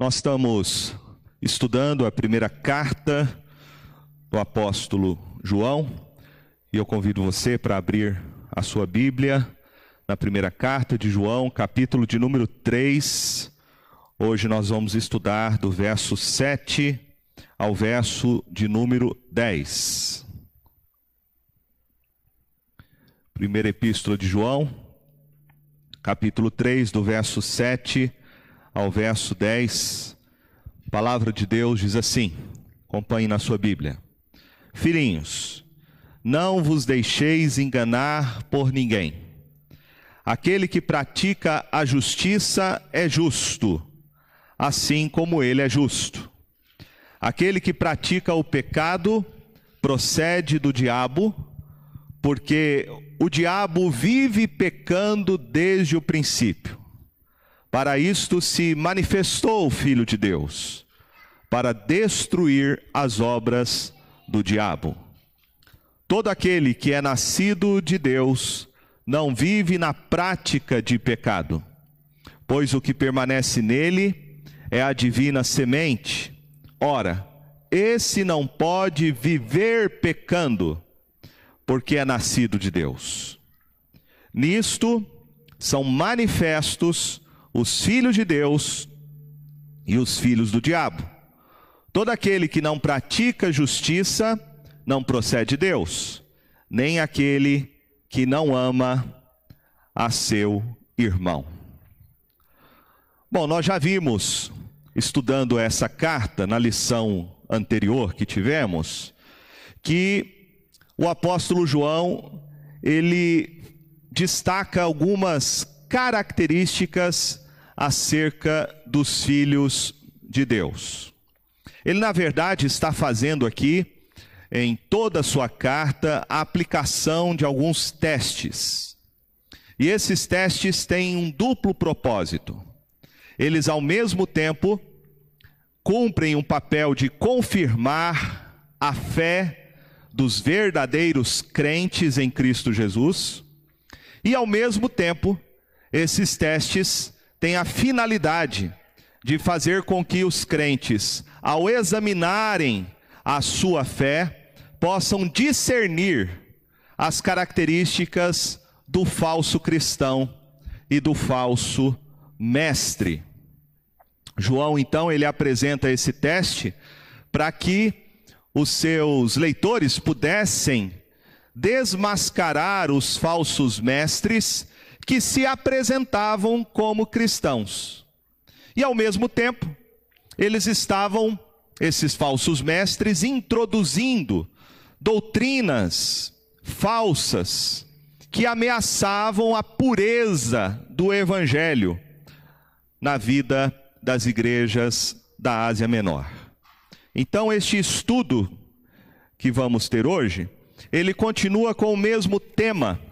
Nós estamos estudando a primeira carta do apóstolo João e eu convido você para abrir a sua Bíblia na primeira carta de João, capítulo de número 3. Hoje nós vamos estudar do verso 7 ao verso de número 10. Primeira epístola de João, capítulo 3, do verso 7 ao verso 10, a palavra de Deus diz assim: acompanhe na sua Bíblia. Filhinhos, não vos deixeis enganar por ninguém. Aquele que pratica a justiça é justo, assim como ele é justo. Aquele que pratica o pecado procede do diabo, porque o diabo vive pecando desde o princípio. Para isto se manifestou o Filho de Deus, para destruir as obras do diabo. Todo aquele que é nascido de Deus não vive na prática de pecado, pois o que permanece nele é a divina semente. Ora, esse não pode viver pecando, porque é nascido de Deus. Nisto são manifestos os filhos de Deus e os filhos do diabo. Todo aquele que não pratica justiça não procede de Deus, nem aquele que não ama a seu irmão. Bom, nós já vimos, estudando essa carta na lição anterior que tivemos, que o apóstolo João, ele destaca algumas características acerca dos filhos de Deus. Ele, na verdade, está fazendo aqui, em toda a sua carta, a aplicação de alguns testes. E esses testes têm um duplo propósito. Eles, ao mesmo tempo, cumprem um papel de confirmar a fé dos verdadeiros crentes em Cristo Jesus, e, ao mesmo tempo, esses testes têm a finalidade de fazer com que os crentes, ao examinarem a sua fé, possam discernir as características do falso cristão e do falso mestre. João, então, ele apresenta esse teste para que os seus leitores pudessem desmascarar os falsos mestres que se apresentavam como cristãos. E ao mesmo tempo, eles estavam, esses falsos mestres, introduzindo doutrinas falsas que ameaçavam a pureza do evangelho na vida das igrejas da Ásia Menor. Então, este estudo que vamos ter hoje, ele continua com o mesmo tema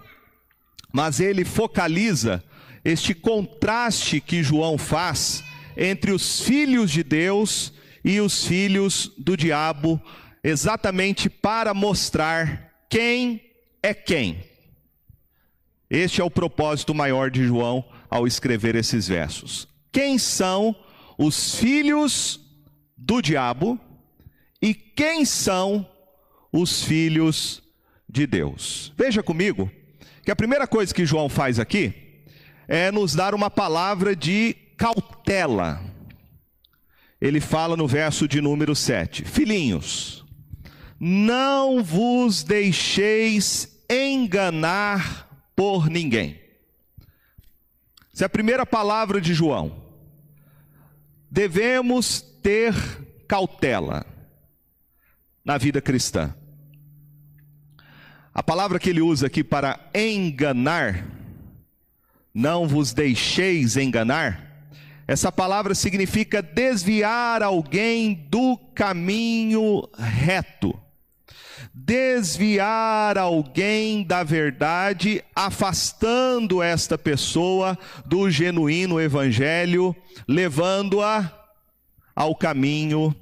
mas ele focaliza este contraste que João faz entre os filhos de Deus e os filhos do diabo, exatamente para mostrar quem é quem. Este é o propósito maior de João ao escrever esses versos. Quem são os filhos do diabo e quem são os filhos de Deus? Veja comigo que a primeira coisa que João faz aqui é nos dar uma palavra de cautela. Ele fala no verso de número 7: Filhinhos, não vos deixeis enganar por ninguém. Essa é a primeira palavra de João. Devemos ter cautela na vida cristã. A palavra que ele usa aqui para enganar, não vos deixeis enganar, essa palavra significa desviar alguém do caminho reto. Desviar alguém da verdade, afastando esta pessoa do genuíno evangelho, levando-a ao caminho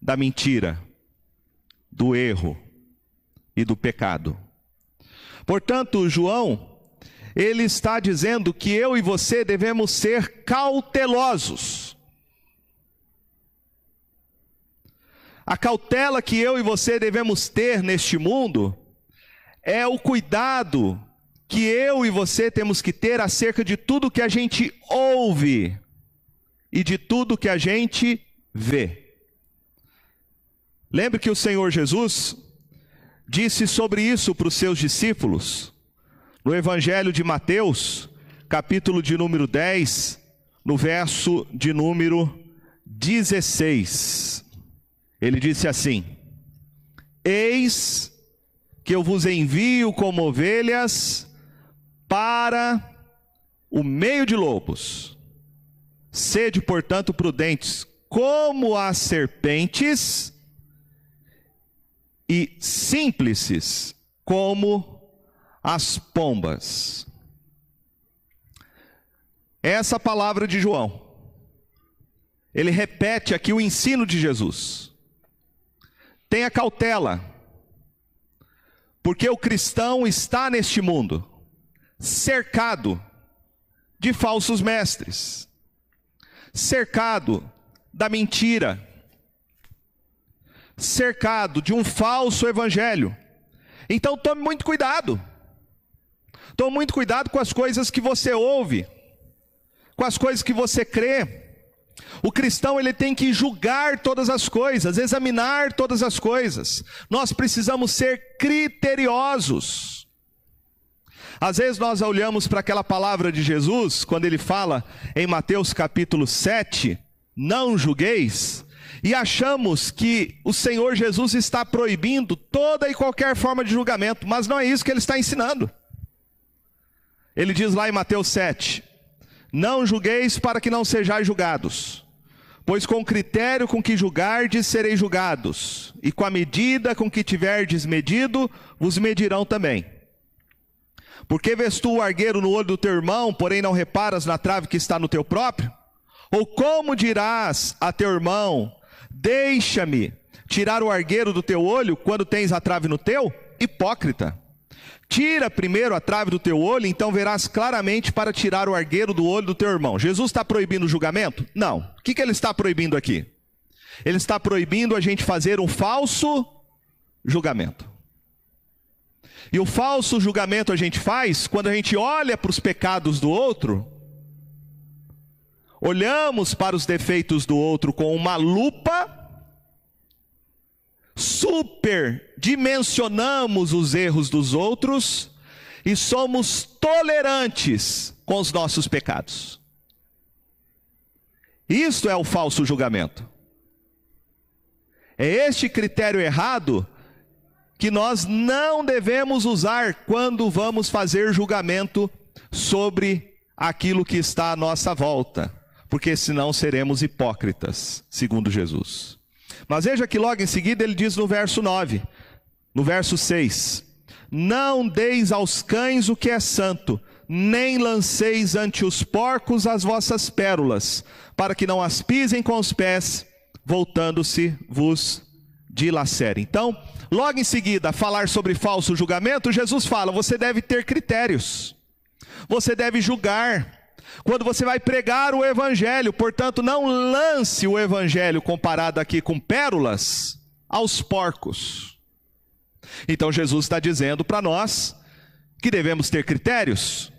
da mentira, do erro e do pecado. Portanto, João, ele está dizendo que eu e você devemos ser cautelosos. A cautela que eu e você devemos ter neste mundo é o cuidado que eu e você temos que ter acerca de tudo que a gente ouve e de tudo que a gente vê. Lembre que o Senhor Jesus disse sobre isso para os seus discípulos, no Evangelho de Mateus, capítulo de número 10, no verso de número 16. Ele disse assim: Eis que eu vos envio como ovelhas para o meio de lobos. Sede, portanto, prudentes como as serpentes e simples como as pombas. Essa palavra de João. Ele repete aqui o ensino de Jesus. Tenha cautela, porque o cristão está neste mundo cercado de falsos mestres, cercado da mentira, cercado de um falso evangelho. Então tome muito cuidado. Tome muito cuidado com as coisas que você ouve, com as coisas que você crê. O cristão ele tem que julgar todas as coisas, examinar todas as coisas. Nós precisamos ser criteriosos. Às vezes nós olhamos para aquela palavra de Jesus, quando ele fala em Mateus capítulo 7, não julgueis, e achamos que o Senhor Jesus está proibindo toda e qualquer forma de julgamento, mas não é isso que ele está ensinando. Ele diz lá em Mateus 7: Não julgueis para que não sejais julgados, pois com o critério com que julgardes sereis julgados, e com a medida com que tiverdes medido, vos medirão também. Porque vês tu o argueiro no olho do teu irmão, porém não reparas na trave que está no teu próprio? Ou como dirás a teu irmão: Deixa-me tirar o argueiro do teu olho quando tens a trave no teu? Hipócrita. Tira primeiro a trave do teu olho, então verás claramente para tirar o argueiro do olho do teu irmão. Jesus está proibindo o julgamento? Não. O que, que ele está proibindo aqui? Ele está proibindo a gente fazer um falso julgamento. E o falso julgamento a gente faz quando a gente olha para os pecados do outro, olhamos para os defeitos do outro com uma lupa, superdimensionamos os erros dos outros e somos tolerantes com os nossos pecados. Isto é o falso julgamento. É este critério errado que nós não devemos usar quando vamos fazer julgamento sobre aquilo que está à nossa volta, porque senão seremos hipócritas, segundo Jesus. Mas veja que logo em seguida ele diz no verso 9, no verso 6: Não deis aos cães o que é santo, nem lanceis ante os porcos as vossas pérolas, para que não as pisem com os pés, voltando-se vos dilacerem. Então, Logo em seguida, falar sobre falso julgamento, Jesus fala: você deve ter critérios, você deve julgar. Quando você vai pregar o evangelho, portanto, não lance o evangelho comparado aqui com pérolas aos porcos. Então, Jesus está dizendo para nós que devemos ter critérios,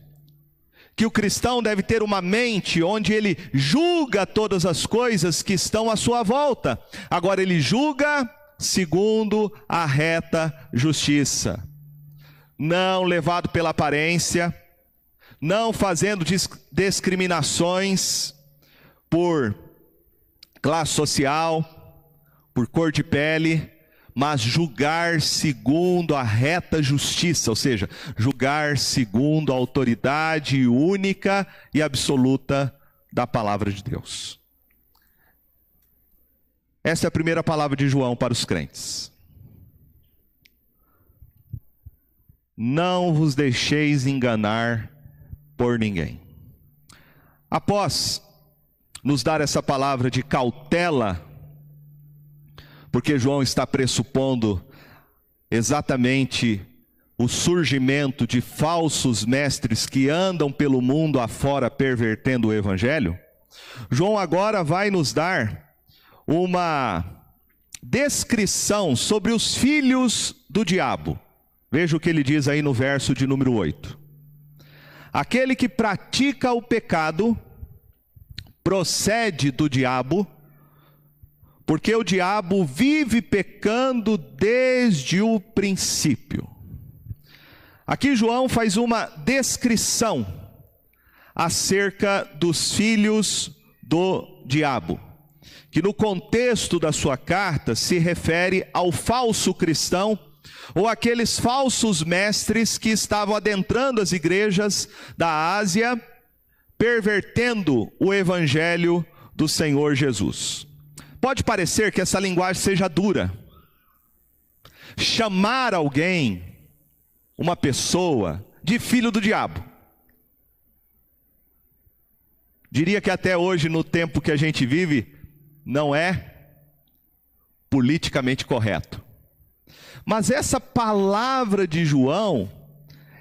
que o cristão deve ter uma mente onde ele julga todas as coisas que estão à sua volta. Agora, ele julga segundo a reta justiça, não levado pela aparência, não fazendo discriminações por classe social, por cor de pele, mas julgar segundo a reta justiça, ou seja, julgar segundo a autoridade única e absoluta da palavra de Deus. Essa é a primeira palavra de João para os crentes. Não vos deixeis enganar por ninguém. Após nos dar essa palavra de cautela, porque João está pressupondo exatamente o surgimento de falsos mestres que andam pelo mundo afora pervertendo o evangelho, João agora vai nos dar uma descrição sobre os filhos do diabo. Veja o que ele diz aí no verso de número 8. Aquele que pratica o pecado procede do diabo, porque o diabo vive pecando desde o princípio. Aqui João faz uma descrição acerca dos filhos do diabo, que no contexto da sua carta se refere ao falso cristão ou aqueles falsos mestres que estavam adentrando as igrejas da Ásia, pervertendo o evangelho do Senhor Jesus. Pode parecer que essa linguagem seja dura. Chamar alguém, uma pessoa, de filho do diabo. Diria que até hoje, no tempo que a gente vive, não é politicamente correto. Mas essa palavra de João,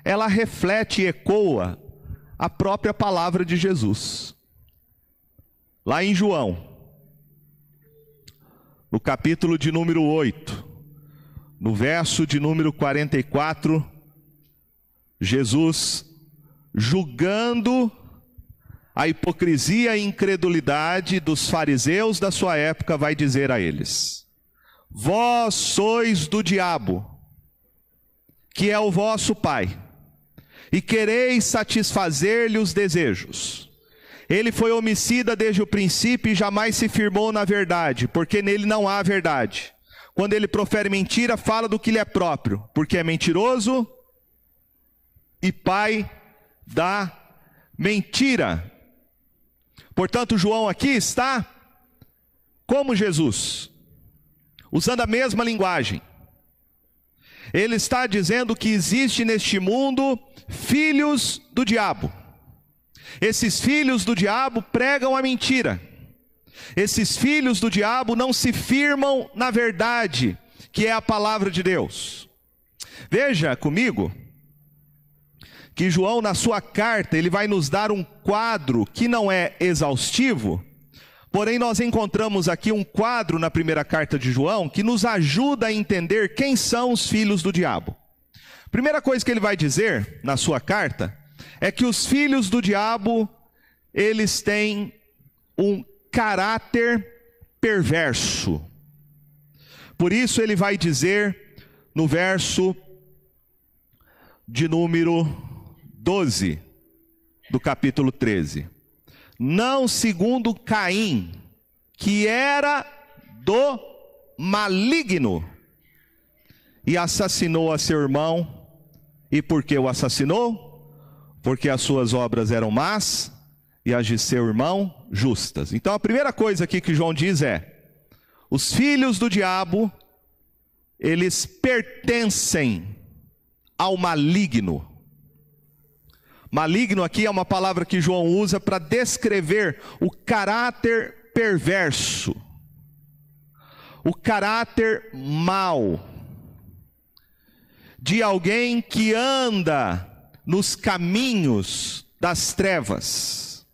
ela reflete e ecoa a própria palavra de Jesus. Lá em João, no capítulo de número 8, no verso de número 44, Jesus julgando a hipocrisia e incredulidade dos fariseus da sua época, vai dizer a eles: Vós sois do diabo, que é o vosso pai, e quereis satisfazer-lhe os desejos. Ele foi homicida desde o princípio e jamais se firmou na verdade, porque nele não há verdade. Quando ele profere mentira, fala do que lhe é próprio, porque é mentiroso e pai da mentira. Portanto, João aqui está como Jesus usando a mesma linguagem. Ele está dizendo que existe neste mundo filhos do diabo. Esses filhos do diabo pregam a mentira. Esses filhos do diabo não se firmam na verdade, que é a palavra de Deus. Veja comigo que João, na sua carta, ele vai nos dar um quadro que não é exaustivo, Porém, nós encontramos aqui um quadro na primeira carta de João que nos ajuda a entender quem são os filhos do diabo. Primeira coisa que ele vai dizer na sua carta é que os filhos do diabo, eles têm um caráter perverso. Por isso ele vai dizer no verso de número 12 do capítulo 13: não segundo Caim, que era do maligno, e assassinou a seu irmão. E por que o assassinou? Porque as suas obras eram más e as de seu irmão justas. Então a primeira coisa aqui que João diz é: os filhos do diabo, eles pertencem ao maligno. Maligno aqui é uma palavra que João usa para descrever o caráter perverso, o caráter mau. De alguém que anda nos caminhos das trevas,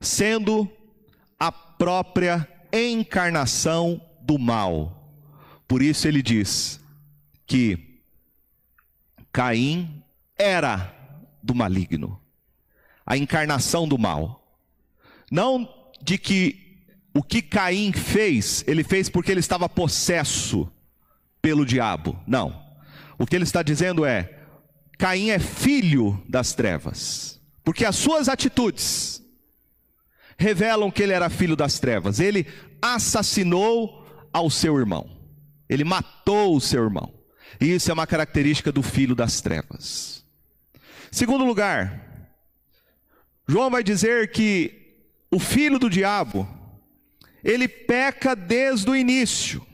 sendo a própria encarnação do mal. Por isso ele diz que Caim era do maligno, a encarnação do mal. Não de que o que Caim fez, ele fez porque ele estava possesso pelo diabo. Não. O que ele está dizendo é: Caim é filho das trevas, porque as suas atitudes revelam que ele era filho das trevas. Ele assassinou ao seu irmão, ele matou o seu irmão. E isso é uma característica do filho das trevas. Segundo lugar, João vai dizer que o filho do diabo, ele peca desde o início.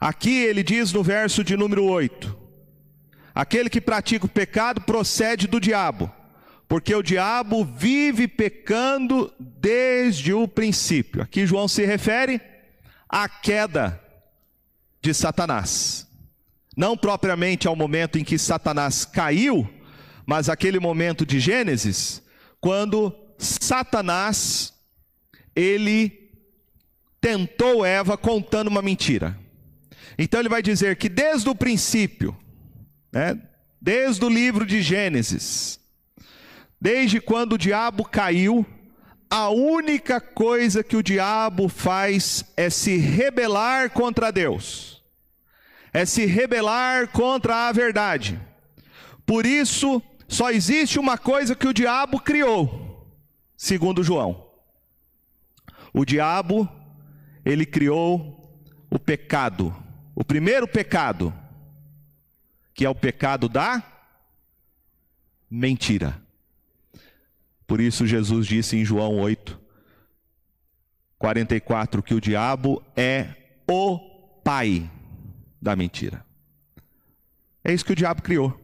Aqui ele diz no verso de número 8: Aquele que pratica o pecado procede do diabo, porque o diabo vive pecando desde o princípio. Aqui João se refere à queda de Satanás. Não propriamente ao momento em que Satanás caiu, mas aquele momento de Gênesis, quando Satanás ele tentou Eva contando uma mentira. Então ele vai dizer que desde o princípio, né, desde o livro de Gênesis, desde quando o diabo caiu, a única coisa que o diabo faz é se rebelar contra Deus, é se rebelar contra a verdade. Por isso, só existe uma coisa que o diabo criou, segundo João. O diabo, ele criou o pecado, o primeiro pecado, que é o pecado da mentira. Por isso Jesus disse em João 8, 44, que o diabo é o pai da mentira. É isso que o diabo criou.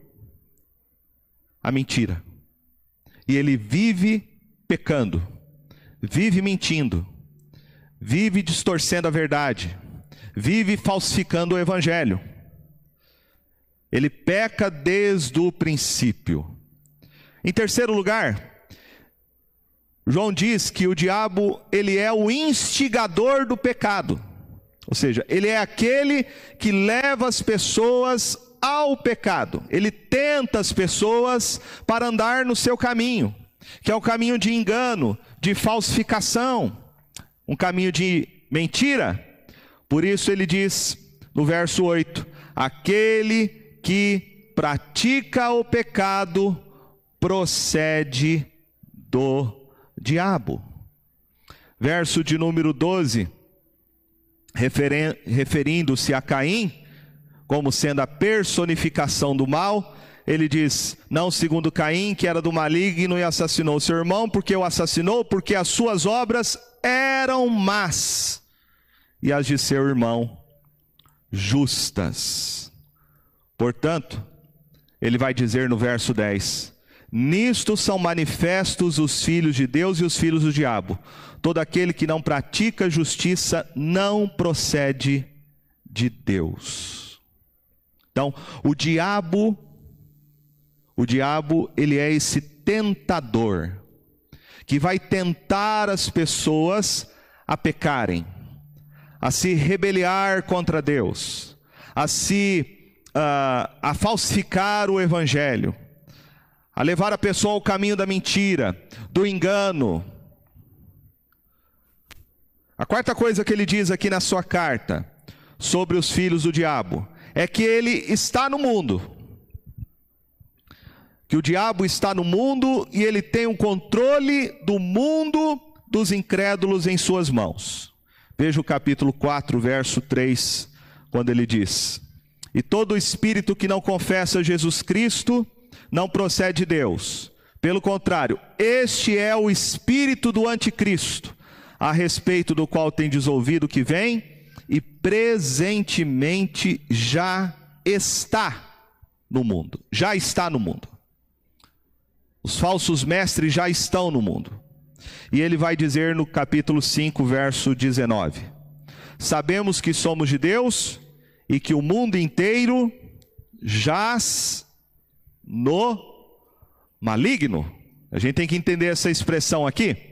A mentira. E ele vive pecando, vive mentindo, vive distorcendo a verdade, vive falsificando o evangelho. Ele peca desde o princípio. Em terceiro lugar, João diz que o diabo, ele é o instigador do pecado. Ou seja, ele é aquele que leva as pessoas ao pecado. Ele tenta as pessoas para andar no seu caminho, que é o caminho de engano, de falsificação, um caminho de mentira. Por isso ele diz no verso 8: aquele que pratica o pecado procede do diabo. Verso de número 12, referindo-se a Caim, como sendo a personificação do mal, ele diz: Não segundo Caim, que era do maligno e assassinou seu irmão, porque o assassinou, porque as suas obras eram más, e as de seu irmão justas. Portanto, ele vai dizer no verso 10: Nisto são manifestos os filhos de Deus e os filhos do diabo. Todo aquele que não pratica justiça não procede de Deus. Então, o diabo, o diabo, ele é esse tentador que vai tentar as pessoas a pecarem, a se rebeliar contra Deus, a se uh, a falsificar o evangelho a levar a pessoa ao caminho da mentira, do engano. A quarta coisa que ele diz aqui na sua carta sobre os filhos do diabo é que ele está no mundo. Que o diabo está no mundo e ele tem o um controle do mundo dos incrédulos em suas mãos. Veja o capítulo 4, verso 3, quando ele diz: E todo espírito que não confessa Jesus Cristo não procede de Deus. Pelo contrário, este é o espírito do anticristo, a respeito do qual tem ouvido que vem e presentemente já está no mundo. Já está no mundo. Os falsos mestres já estão no mundo. E ele vai dizer no capítulo 5, verso 19: Sabemos que somos de Deus e que o mundo inteiro jaz no maligno. A gente tem que entender essa expressão aqui.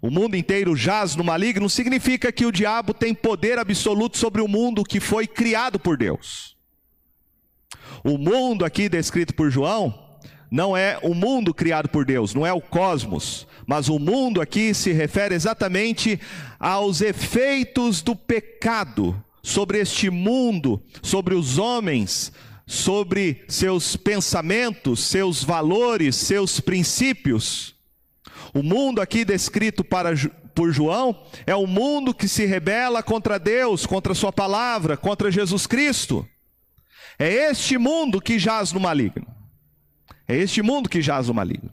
O mundo inteiro jaz no maligno significa que o diabo tem poder absoluto sobre o mundo que foi criado por Deus. O mundo aqui descrito por João não é o mundo criado por Deus, não é o cosmos, mas o mundo aqui se refere exatamente aos efeitos do pecado sobre este mundo, sobre os homens, sobre seus pensamentos, seus valores, seus princípios. O mundo aqui descrito para, por João é o mundo que se rebela contra Deus, contra Sua palavra, contra Jesus Cristo. É este mundo que jaz no maligno. É este mundo que jaz no maligno.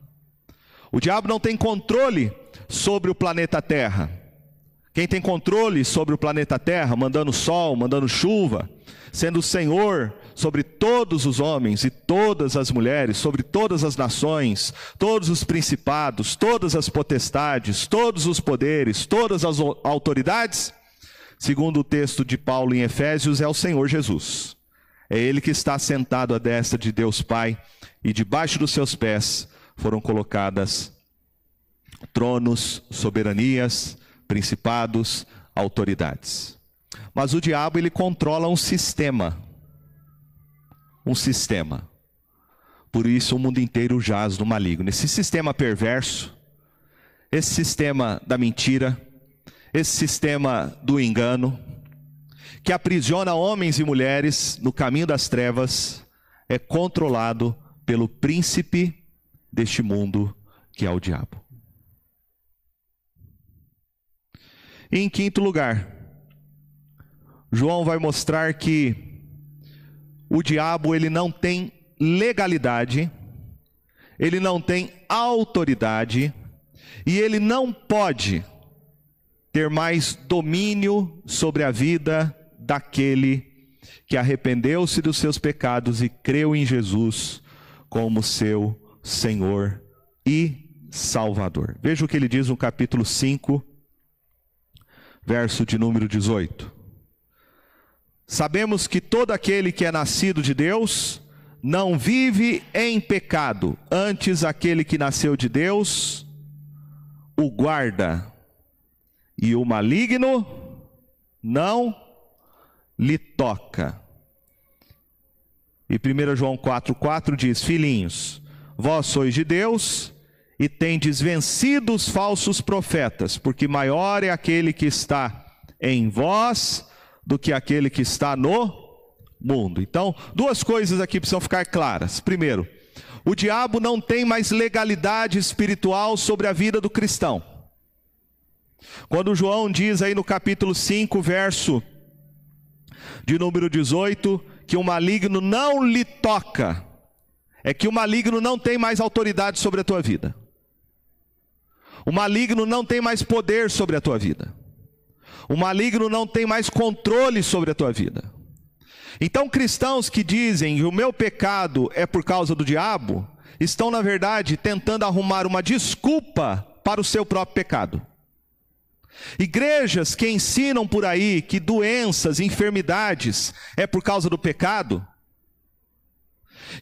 O diabo não tem controle sobre o planeta Terra. Quem tem controle sobre o planeta Terra, mandando sol, mandando chuva, sendo o Senhor sobre todos os homens e todas as mulheres, sobre todas as nações, todos os principados, todas as potestades, todos os poderes, todas as autoridades, segundo o texto de Paulo em Efésios, é o Senhor Jesus. É Ele que está sentado à destra de Deus Pai, e debaixo dos seus pés foram colocadas tronos, soberanias, principados, autoridades. Mas o diabo ele controla um sistema. Um sistema. Por isso o mundo inteiro jaz no maligno. Esse sistema perverso, esse sistema da mentira, esse sistema do engano, que aprisiona homens e mulheres no caminho das trevas, é controlado pelo príncipe deste mundo, que é o diabo. E em quinto lugar, João vai mostrar que o diabo ele não tem legalidade, ele não tem autoridade e ele não pode ter mais domínio sobre a vida daquele que arrependeu-se dos seus pecados e creu em Jesus como seu Senhor e Salvador. Veja o que ele diz no capítulo 5, verso de número 18. Sabemos que todo aquele que é nascido de Deus não vive em pecado, antes aquele que nasceu de Deus o guarda, e o maligno não lhe toca. E 1 João 4,4 diz: Filhinhos, vós sois de Deus e tendes vencido os falsos profetas, porque maior é aquele que está em vós do que aquele que está no mundo. Então, duas coisas aqui precisam ficar claras. Primeiro, o diabo não tem mais legalidade espiritual sobre a vida do cristão. Quando João diz aí no capítulo 5, verso de número 18, que o maligno não lhe toca, é que o maligno não tem mais autoridade sobre a tua vida. O maligno não tem mais poder sobre a tua vida. O maligno não tem mais controle sobre a tua vida. Então, cristãos que dizem que o meu pecado é por causa do diabo, estão, na verdade, tentando arrumar uma desculpa para o seu próprio pecado. Igrejas que ensinam por aí que doenças, enfermidades é por causa do pecado,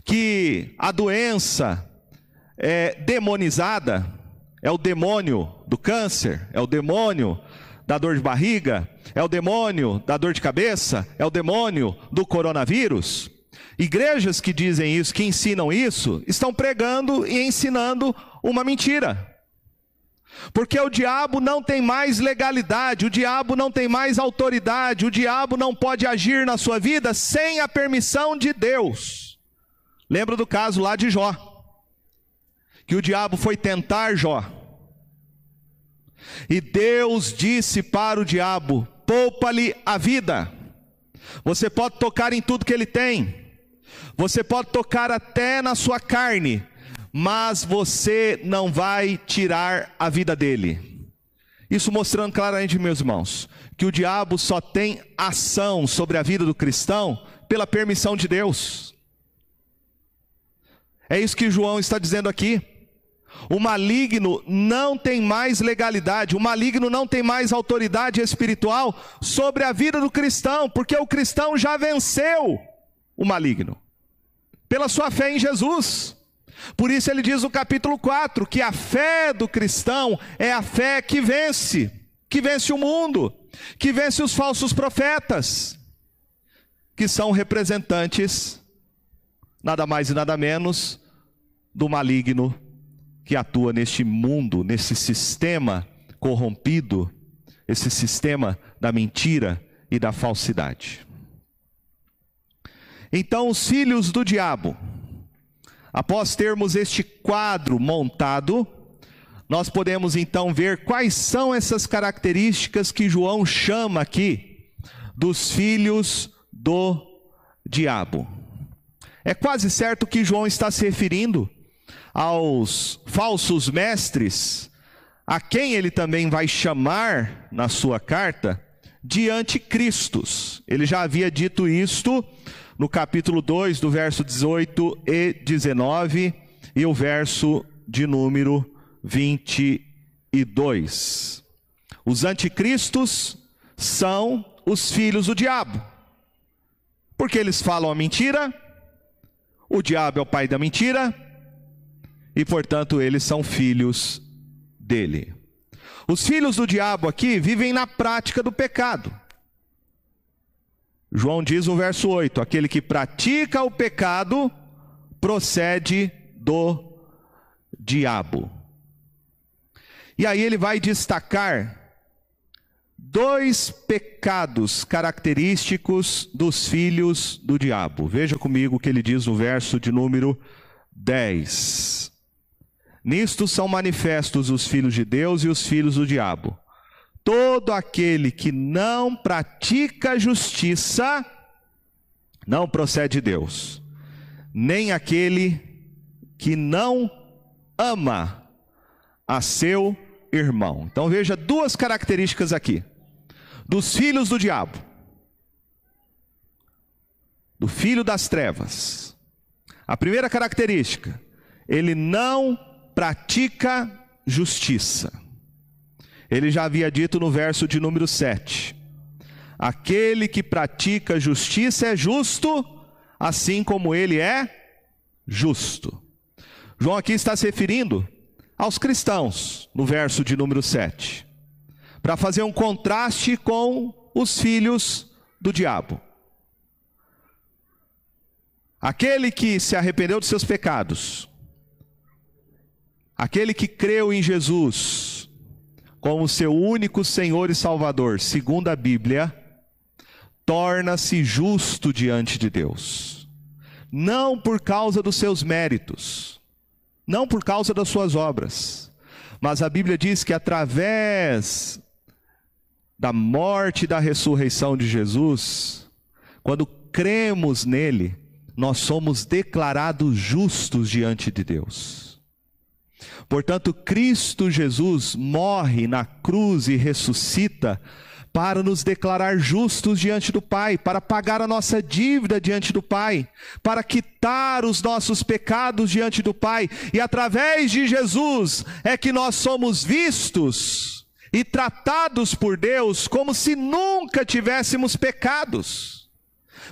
que a doença é demonizada, é o demônio do câncer, é o demônio da dor de barriga, é o demônio da dor de cabeça, é o demônio do coronavírus. Igrejas que dizem isso, que ensinam isso, estão pregando e ensinando uma mentira. Porque o diabo não tem mais legalidade, o diabo não tem mais autoridade, o diabo não pode agir na sua vida sem a permissão de Deus. Lembra do caso lá de Jó, que o diabo foi tentar Jó. E Deus disse para o diabo: poupa-lhe a vida. Você pode tocar em tudo que ele tem, você pode tocar até na sua carne, mas você não vai tirar a vida dele. Isso mostrando claramente, meus irmãos, que o diabo só tem ação sobre a vida do cristão pela permissão de Deus. É isso que João está dizendo aqui. O maligno não tem mais legalidade, o maligno não tem mais autoridade espiritual sobre a vida do cristão, porque o cristão já venceu o maligno pela sua fé em Jesus. Por isso ele diz no capítulo 4 que a fé do cristão é a fé que vence, que vence o mundo, que vence os falsos profetas, que são representantes, nada mais e nada menos, do maligno que atua neste mundo, nesse sistema corrompido, esse sistema da mentira e da falsidade. Então, os filhos do diabo, Após termos este quadro montado, nós podemos então ver quais são essas características que João chama aqui dos filhos do diabo. É quase certo que João está se referindo aos falsos mestres, a quem ele também vai chamar na sua carta de anticristos. Ele já havia dito isto no capítulo 2, do verso 18 e 19, e o verso de número 22. Os anticristos são os filhos do diabo, porque eles falam a mentira, o diabo é o pai da mentira, e portanto eles são filhos dele. Os filhos do diabo aqui vivem na prática do pecado. João diz no verso 8: aquele que pratica o pecado procede do diabo. E aí ele vai destacar dois pecados característicos dos filhos do diabo. Veja comigo o que ele diz no verso de número 10. Nisto são manifestos os filhos de Deus e os filhos do diabo. Todo aquele que não pratica justiça não procede de Deus, nem aquele que não ama a seu irmão. Então veja duas características aqui: dos filhos do diabo, do filho das trevas. A primeira característica, ele não pratica justiça. Ele já havia dito no verso de número 7: Aquele que pratica justiça é justo, assim como ele é justo. João aqui está se referindo aos cristãos, no verso de número 7, para fazer um contraste com os filhos do diabo. Aquele que se arrependeu dos seus pecados, aquele que creu em Jesus como seu único Senhor e Salvador, segundo a Bíblia, torna-se justo diante de Deus, não por causa dos seus méritos, não por causa das suas obras, mas a Bíblia diz que através da morte e da ressurreição de Jesus, quando cremos nele, nós somos declarados justos diante de Deus. Portanto, Cristo Jesus morre na cruz e ressuscita para nos declarar justos diante do Pai, para pagar a nossa dívida diante do Pai, para quitar os nossos pecados diante do Pai, e através de Jesus é que nós somos vistos e tratados por Deus como se nunca tivéssemos pecados.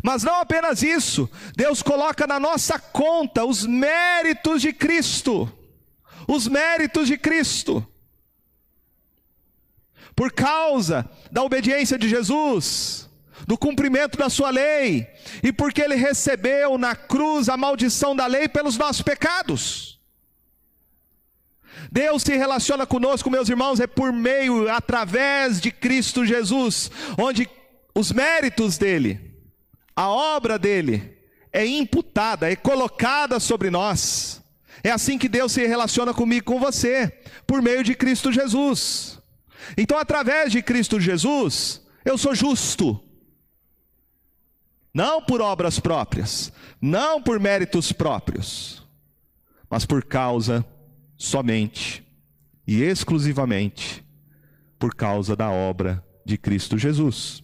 Mas não apenas isso, Deus coloca na nossa conta os méritos de Cristo. Os méritos de Cristo por causa da obediência de Jesus, do cumprimento da sua lei, e porque ele recebeu na cruz a maldição da lei pelos nossos pecados. Deus se relaciona conosco, meus irmãos, é por meio, através de Cristo Jesus, onde os méritos dele, a obra dele, é imputada, é colocada sobre nós. É assim que Deus se relaciona comigo, com você, por meio de Cristo Jesus. Então, através de Cristo Jesus, eu sou justo. Não por obras próprias, não por méritos próprios, mas por causa somente e exclusivamente por causa da obra de Cristo Jesus.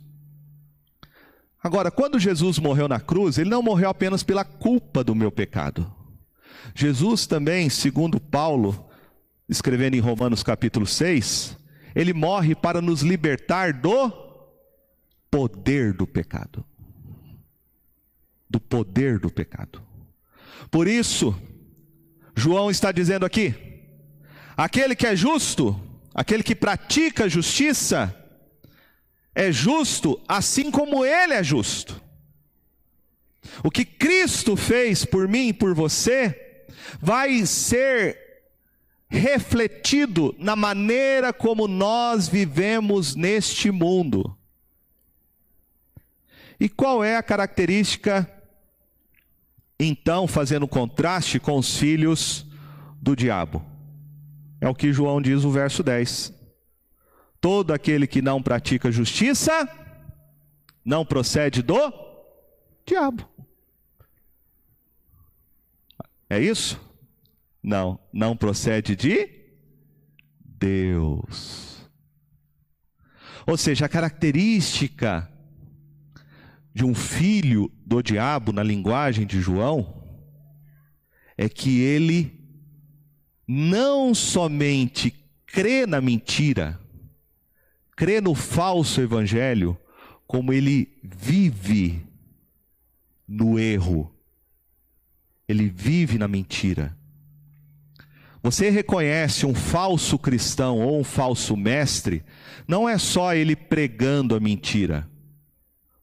Agora, quando Jesus morreu na cruz, ele não morreu apenas pela culpa do meu pecado. Jesus também, segundo Paulo, escrevendo em Romanos capítulo 6, ele morre para nos libertar do poder do pecado. Do poder do pecado. Por isso, João está dizendo aqui: aquele que é justo, aquele que pratica justiça, é justo assim como ele é justo. O que Cristo fez por mim e por você vai ser refletido na maneira como nós vivemos neste mundo. E qual é a característica, então, fazendo contraste com os filhos do diabo? É o que João diz no verso 10. Todo aquele que não pratica justiça não procede do diabo. É isso? Não, não procede de Deus. Ou seja, a característica de um filho do diabo, na linguagem de João, é que ele não somente crê na mentira, crê no falso evangelho, como ele vive no erro, vive na mentira. você reconhece um falso cristão ou um falso mestre, não é só ele pregando a mentira,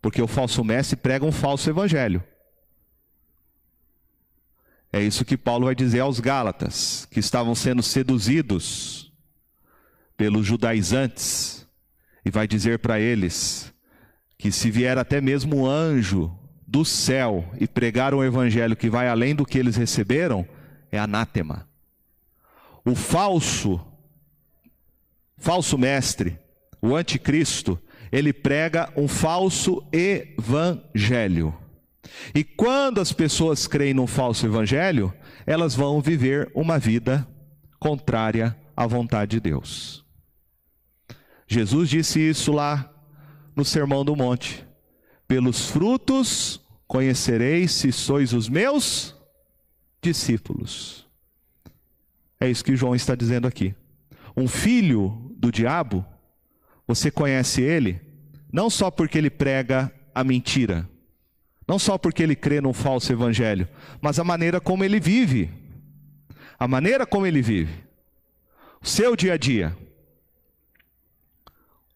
porque o falso mestre prega um falso evangelho. É isso que Paulo vai dizer aos Gálatas, que estavam sendo seduzidos pelos judaizantes, e vai dizer para eles que se vier até mesmo um anjo do céu e pregar um evangelho que vai além do que eles receberam, é anátema o falso, falso mestre, o anticristo, ele prega um falso evangelho. E quando as pessoas creem num falso evangelho, elas vão viver uma vida contrária à vontade de Deus. Jesus disse isso lá no Sermão do Monte: Pelos frutos conhecereis se sois os meus discípulos. É isso que João está dizendo aqui. Um filho do diabo, você conhece ele, não só porque ele prega a mentira, não só porque ele crê num falso evangelho, mas a maneira como ele vive. A maneira como ele vive. O seu dia a dia.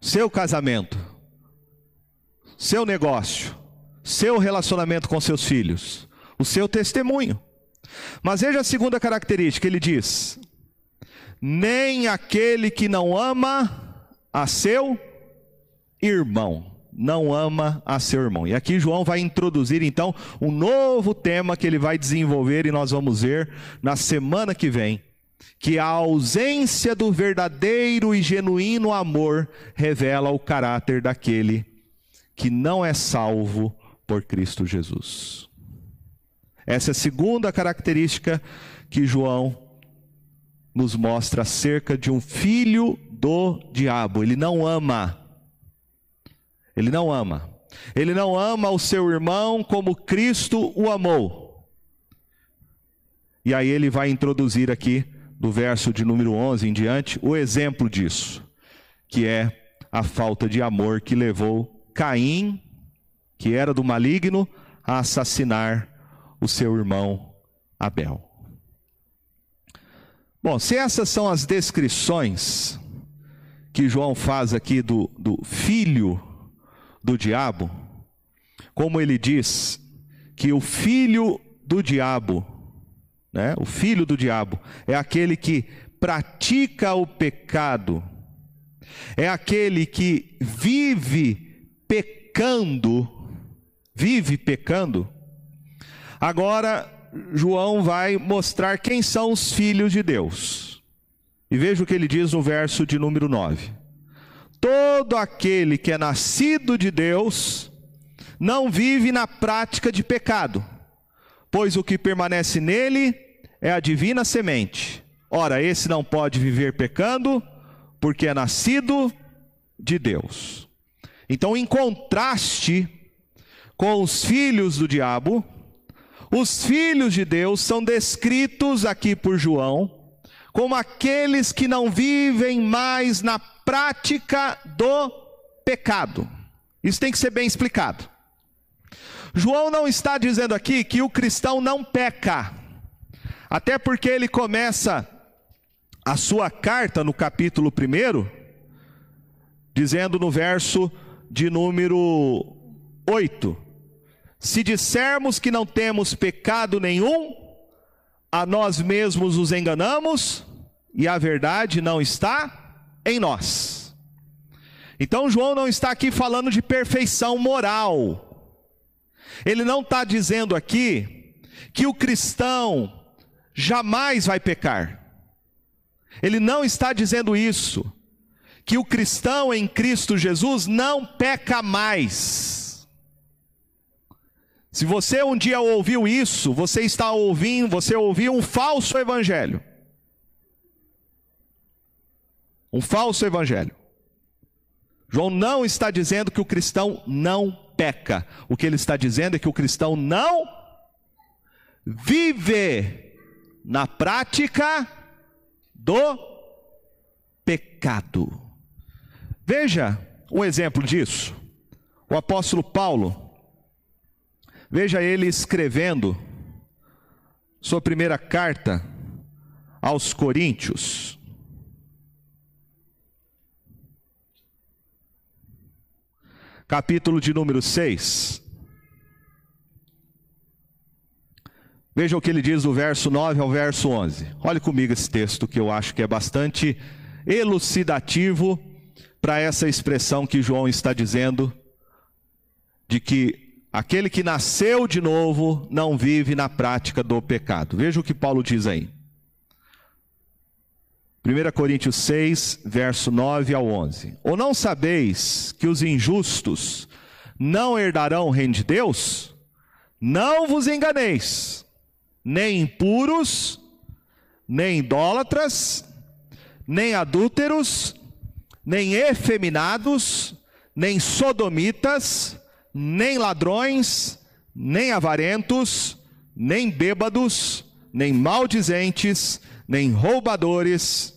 Seu casamento. Seu negócio. Seu relacionamento com seus filhos. O seu testemunho. Mas veja a segunda característica: ele diz: nem aquele que não ama a seu irmão. Não ama a seu irmão. E aqui João vai introduzir então um novo tema que ele vai desenvolver e nós vamos ver na semana que vem. Que a ausência do verdadeiro e genuíno amor revela o caráter daquele que não é salvo por Cristo Jesus. Essa é a segunda característica que João nos mostra acerca de um filho do diabo. Ele não ama. Ele não ama. Ele não ama o seu irmão como Cristo o amou. E aí ele vai introduzir aqui, do verso de número 11 em diante, o exemplo disso, que é a falta de amor que levou Caim, que era do maligno, a assassinar o seu irmão Abel. Bom, se essas são as descrições que João faz aqui do, do filho do diabo, como ele diz que o filho do diabo, né, o filho do diabo, é aquele que pratica o pecado, é aquele que vive pecando, vive pecando, Agora, João vai mostrar quem são os filhos de Deus. E veja o que ele diz no verso de número 9: Todo aquele que é nascido de Deus não vive na prática de pecado, pois o que permanece nele é a divina semente. Ora, esse não pode viver pecando, porque é nascido de Deus. Então, em contraste com os filhos do diabo, os filhos de Deus são descritos aqui por João como aqueles que não vivem mais na prática do pecado. Isso tem que ser bem explicado. João não está dizendo aqui que o cristão não peca, até porque ele começa a sua carta no capítulo 1, dizendo no verso de número 8: se dissermos que não temos pecado nenhum, a nós mesmos os enganamos e a verdade não está em nós. Então, João não está aqui falando de perfeição moral. Ele não está dizendo aqui que o cristão jamais vai pecar. Ele não está dizendo isso. Que o cristão em Cristo Jesus não peca mais. Se você um dia ouviu isso, você está ouvindo, você ouviu um falso evangelho. Um falso evangelho. João não está dizendo que o cristão não peca. O que ele está dizendo é que o cristão não vive na prática do pecado. Veja um exemplo disso. O apóstolo Paulo, Veja ele escrevendo sua primeira carta aos Coríntios. Capítulo de número 6. Veja o que ele diz do verso 9 ao verso 11. Olhe comigo esse texto que eu acho que é bastante elucidativo para essa expressão que João está dizendo de que aquele que nasceu de novo não vive na prática do pecado. Veja o que Paulo diz aí. 1 Coríntios 6, verso 9 ao 11. Ou não sabeis que os injustos não herdarão o reino de Deus? Não vos enganeis, nem impuros, nem idólatras, nem adúlteros, nem efeminados, nem sodomitas, nem ladrões, nem avarentos, nem bêbados, nem maldizentes, nem roubadores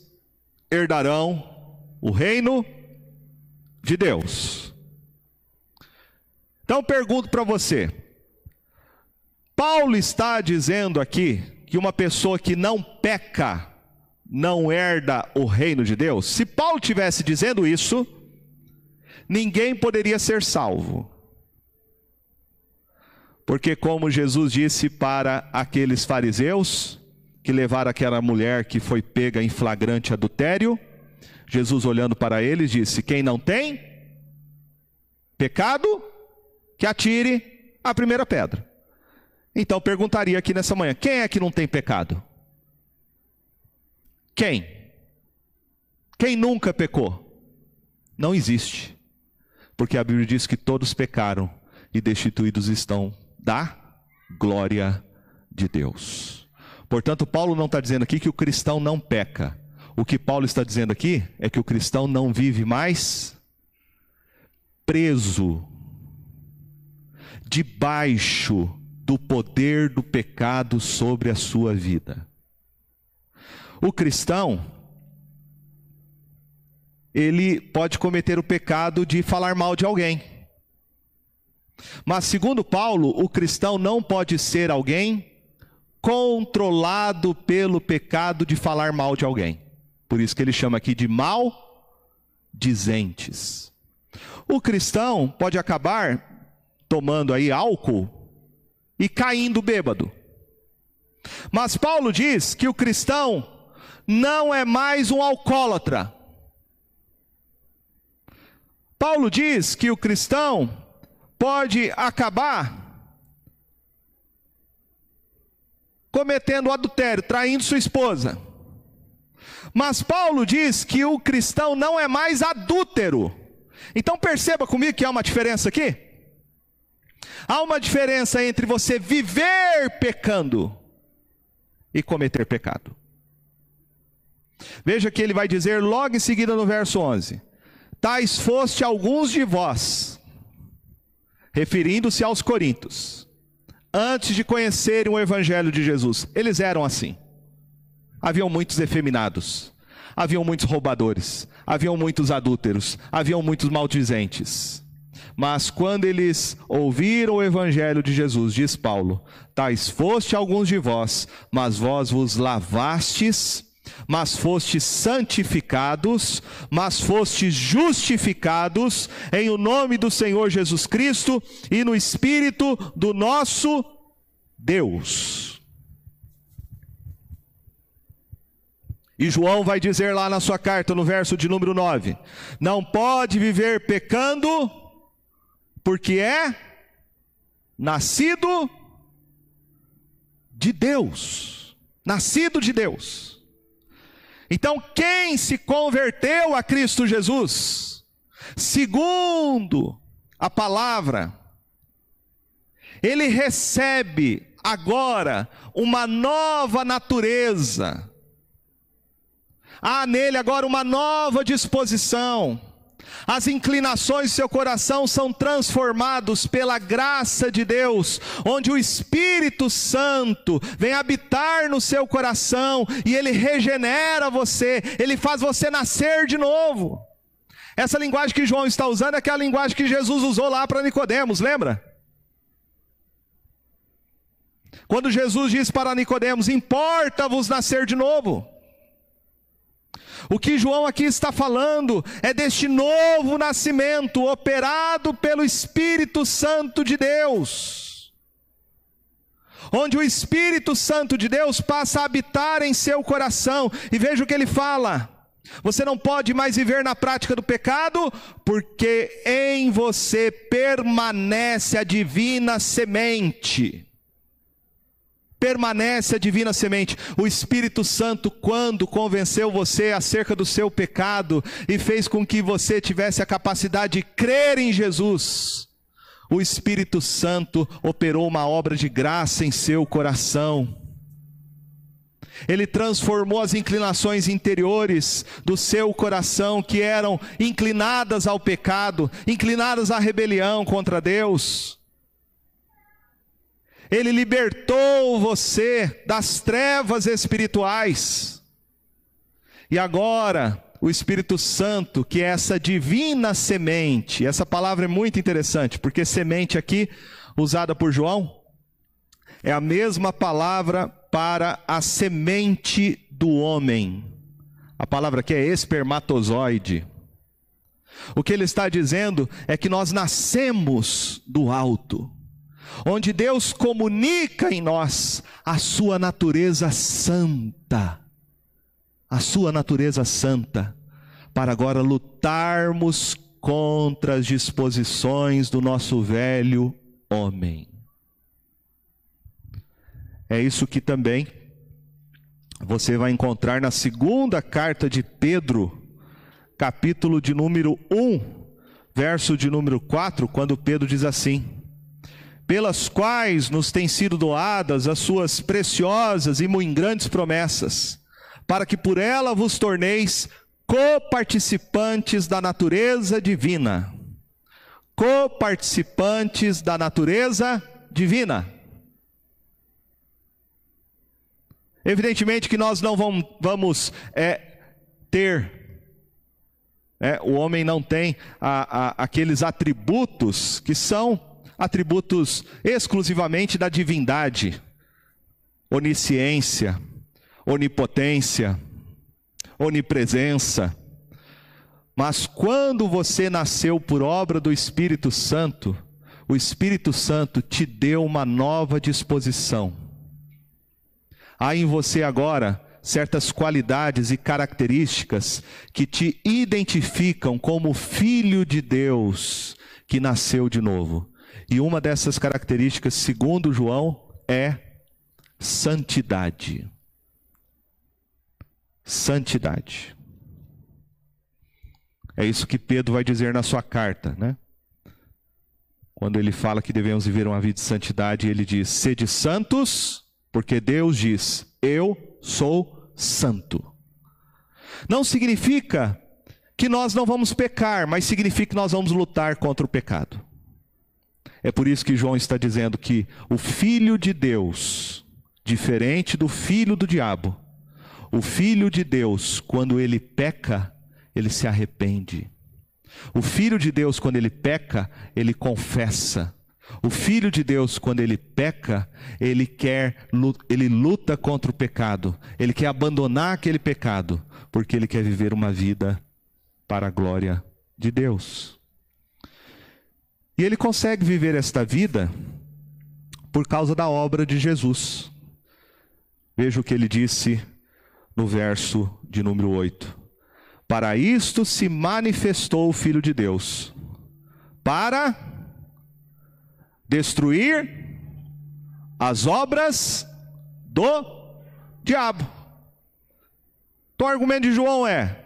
herdarão o reino de Deus. Então pergunto para você: Paulo está dizendo aqui que uma pessoa que não peca não herda o reino de Deus? Se Paulo tivesse dizendo isso, ninguém poderia ser salvo. Porque, como Jesus disse para aqueles fariseus, que levaram aquela mulher que foi pega em flagrante adultério. Jesus, olhando para eles, disse: Quem não tem pecado, que atire a primeira pedra. Então perguntaria aqui nessa manhã: quem é que não tem pecado? Quem? Quem nunca pecou? Não existe. Porque a Bíblia diz que todos pecaram e destituídos estão da glória de Deus. Portanto, Paulo não está dizendo aqui que o cristão não peca. O que Paulo está dizendo aqui é que o cristão não vive mais preso, debaixo do poder do pecado sobre a sua vida. O cristão, ele pode cometer o pecado de falar mal de alguém. Mas, segundo Paulo, o cristão não pode ser alguém controlado pelo pecado de falar mal de alguém. Por isso que ele chama aqui de maldizentes. O cristão pode acabar tomando aí álcool e caindo bêbado. Mas Paulo diz que o cristão não é mais um alcoólatra. Paulo diz que o cristão pode acabar cometendo adultério, traindo sua esposa. Mas Paulo diz que o cristão não é mais adúltero. Então perceba comigo que há uma diferença aqui. Há uma diferença entre você viver pecando e cometer pecado. Veja que ele vai dizer logo em seguida no verso 11: Tais foste alguns de vós, referindo-se aos coríntios antes de conhecerem o Evangelho de Jesus. Eles eram assim. Haviam muitos efeminados, haviam muitos roubadores, haviam muitos adúlteros, haviam muitos maldizentes. Mas quando eles ouviram o evangelho de Jesus, diz Paulo: Tais foste alguns de vós, mas vós vos lavastes mas fostes santificados, mas fostes justificados em o nome do Senhor Jesus Cristo e no Espírito do nosso Deus. E João vai dizer lá na sua carta, no verso de número 9: Não pode viver pecando, porque é nascido de Deus. Nascido de Deus. Então, quem se converteu a Cristo Jesus, segundo a palavra, ele recebe agora uma nova natureza. Há nele agora uma nova disposição. As inclinações do seu coração são transformados pela graça de Deus, onde o Espírito Santo vem habitar no seu coração e ele regenera você, ele faz você nascer de novo. Essa linguagem que João está usando é aquela linguagem que Jesus usou lá para Nicodemos, lembra? Quando Jesus disse para Nicodemos: "Importa-vos nascer de novo". O que João aqui está falando é deste novo nascimento operado pelo Espírito Santo de Deus. Onde o Espírito Santo de Deus passa a habitar em seu coração. E veja o que ele fala: você não pode mais viver na prática do pecado, porque em você permanece a divina semente permanece a divina semente. O Espírito Santo, quando convenceu você acerca do seu pecado e fez com que você tivesse a capacidade de crer em Jesus, o Espírito Santo operou uma obra de graça em seu coração. Ele transformou as inclinações interiores do seu coração, que eram inclinadas ao pecado, inclinadas à rebelião contra Deus ele libertou você das trevas espirituais. E agora, o Espírito Santo, que é essa divina semente, essa palavra é muito interessante, porque semente aqui, usada por João, é a mesma palavra para a semente do homem. A palavra aqui é espermatozoide. O que ele está dizendo é que nós nascemos do alto onde Deus comunica em nós a sua natureza santa, a sua natureza santa, para agora lutarmos contra as disposições do nosso velho homem. É isso que também você vai encontrar na segunda carta de Pedro, capítulo de número 1, verso de número 4, quando Pedro diz assim: pelas quais nos têm sido doadas as suas preciosas e muito grandes promessas, para que por ela vos torneis coparticipantes da natureza divina. Coparticipantes da natureza divina. Evidentemente que nós não vamos, vamos é, ter, é, o homem não tem a, a, aqueles atributos que são atributos exclusivamente da divindade, onisciência, onipotência, onipresença. Mas quando você nasceu por obra do Espírito Santo, o Espírito Santo te deu uma nova disposição. Há em você agora certas qualidades e características que te identificam como filho de Deus que nasceu de novo. E uma dessas características, segundo João, é santidade. Santidade. É isso que Pedro vai dizer na sua carta, né? Quando ele fala que devemos viver uma vida de santidade, ele diz: sede santos, porque Deus diz: eu sou santo. Não significa que nós não vamos pecar, mas significa que nós vamos lutar contra o pecado. É por isso que João está dizendo que o filho de Deus, diferente do filho do diabo, o filho de Deus, quando ele peca, ele se arrepende. O filho de Deus, quando ele peca, ele confessa. O filho de Deus, quando ele peca, ele quer, ele luta contra o pecado. Ele quer abandonar aquele pecado, porque ele quer viver uma vida para a glória de Deus. E ele consegue viver esta vida por causa da obra de Jesus. Veja o que ele disse no verso de número 8. Para isto se manifestou o Filho de Deus, para destruir as obras do diabo. Então o argumento de João é: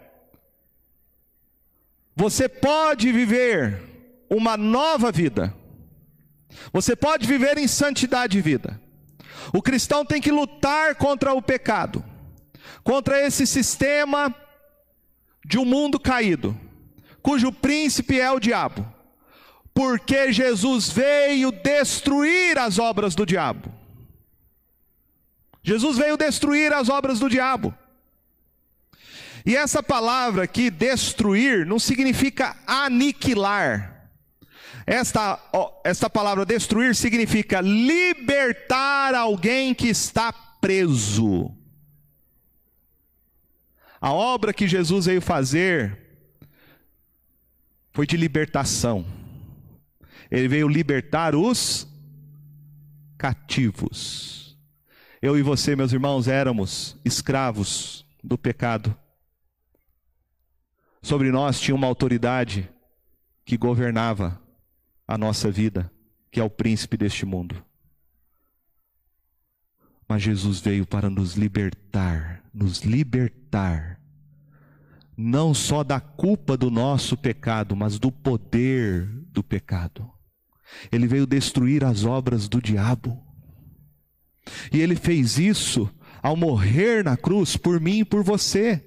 você pode viver uma nova vida. Você pode viver em santidade de vida. O cristão tem que lutar contra o pecado, contra esse sistema de um mundo caído, cujo príncipe é o diabo, porque Jesus veio destruir as obras do diabo. Jesus veio destruir as obras do diabo. E essa palavra aqui, destruir, não significa aniquilar. Esta, esta palavra destruir significa libertar alguém que está preso. A obra que Jesus veio fazer foi de libertação. Ele veio libertar os cativos. Eu e você, meus irmãos, éramos escravos do pecado. Sobre nós tinha uma autoridade que governava a nossa vida, que é o príncipe deste mundo. Mas Jesus veio para nos libertar, nos libertar, não só da culpa do nosso pecado, mas do poder do pecado. Ele veio destruir as obras do diabo. E ele fez isso ao morrer na cruz por mim e por você.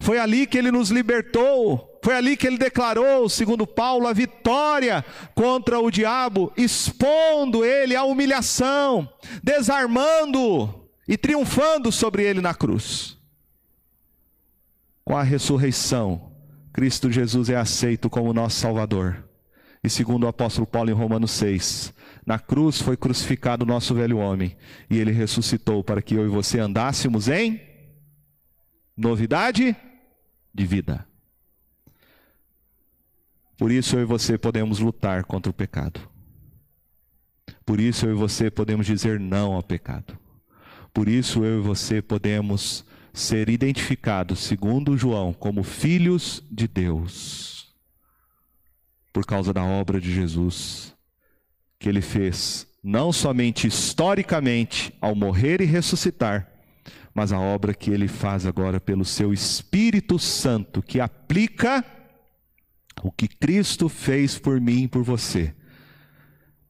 Foi ali que ele nos libertou, foi ali que ele declarou, segundo Paulo, a vitória contra o diabo, expondo ele à humilhação, desarmando e triunfando sobre ele na cruz. Com a ressurreição, Cristo Jesus é aceito como nosso Salvador. E segundo o apóstolo Paulo em Romanos 6, na cruz foi crucificado o nosso velho homem, e ele ressuscitou para que eu e você andássemos em novidade de vida. Por isso eu e você podemos lutar contra o pecado. Por isso eu e você podemos dizer não ao pecado. Por isso eu e você podemos ser identificados, segundo João, como filhos de Deus. Por causa da obra de Jesus, que ele fez, não somente historicamente, ao morrer e ressuscitar, mas a obra que ele faz agora pelo seu Espírito Santo, que aplica o que Cristo fez por mim e por você,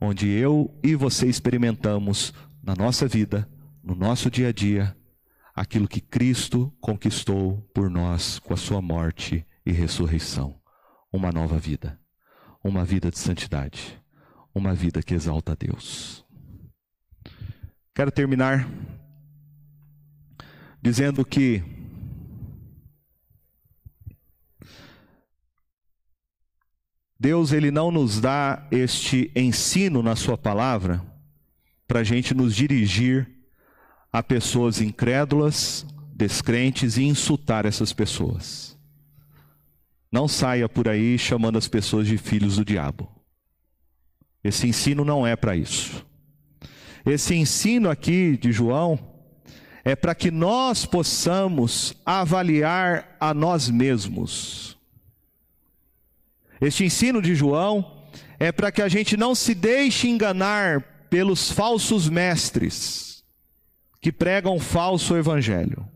onde eu e você experimentamos na nossa vida, no nosso dia a dia, aquilo que Cristo conquistou por nós com a sua morte e ressurreição uma nova vida, uma vida de santidade, uma vida que exalta a Deus. Quero terminar dizendo que Deus ele não nos dá este ensino na sua palavra para a gente nos dirigir a pessoas incrédulas, descrentes e insultar essas pessoas. Não saia por aí chamando as pessoas de filhos do diabo. Esse ensino não é para isso. Esse ensino aqui de João é para que nós possamos avaliar a nós mesmos. Este ensino de João é para que a gente não se deixe enganar pelos falsos mestres que pregam falso evangelho.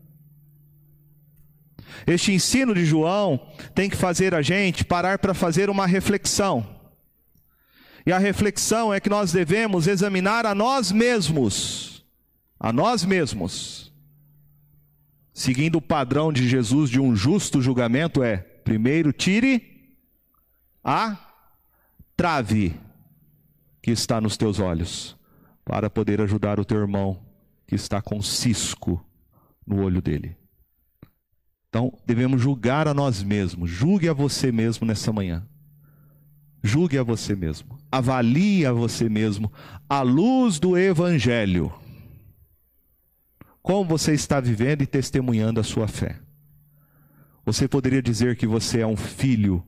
Este ensino de João tem que fazer a gente parar para fazer uma reflexão. E a reflexão é que nós devemos examinar a nós mesmos a nós mesmos, seguindo o padrão de Jesus de um justo julgamento, é: primeiro tire a trave que está nos teus olhos, para poder ajudar o teu irmão que está com cisco no olho dele. Então, devemos julgar a nós mesmos. Julgue a você mesmo nessa manhã. Julgue a você mesmo. Avalie a você mesmo à luz do Evangelho. Como você está vivendo e testemunhando a sua fé? Você poderia dizer que você é um filho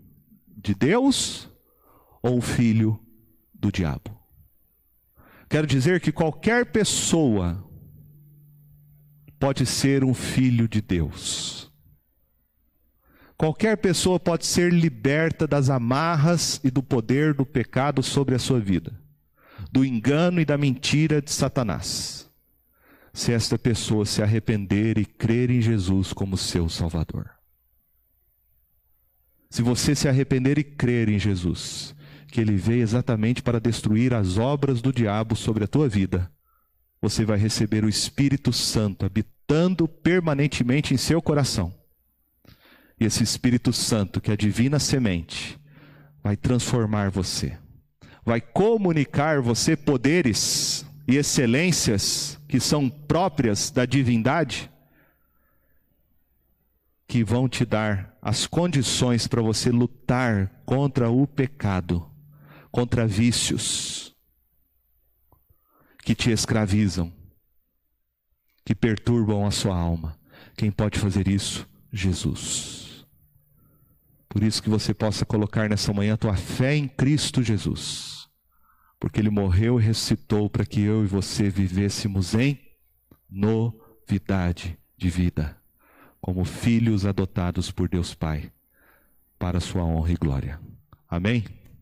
de Deus ou um filho do diabo? Quero dizer que qualquer pessoa pode ser um filho de Deus. Qualquer pessoa pode ser liberta das amarras e do poder do pecado sobre a sua vida, do engano e da mentira de Satanás se esta pessoa se arrepender e crer em Jesus como seu Salvador. Se você se arrepender e crer em Jesus, que ele veio exatamente para destruir as obras do diabo sobre a tua vida, você vai receber o Espírito Santo habitando permanentemente em seu coração. E esse Espírito Santo, que é a divina semente, vai transformar você, vai comunicar você poderes e excelências que são próprias da divindade, que vão te dar as condições para você lutar contra o pecado, contra vícios que te escravizam, que perturbam a sua alma. Quem pode fazer isso? Jesus. Por isso que você possa colocar nessa manhã a tua fé em Cristo Jesus. Porque ele morreu e ressuscitou para que eu e você vivêssemos em novidade de vida como filhos adotados por Deus Pai, para sua honra e glória. Amém?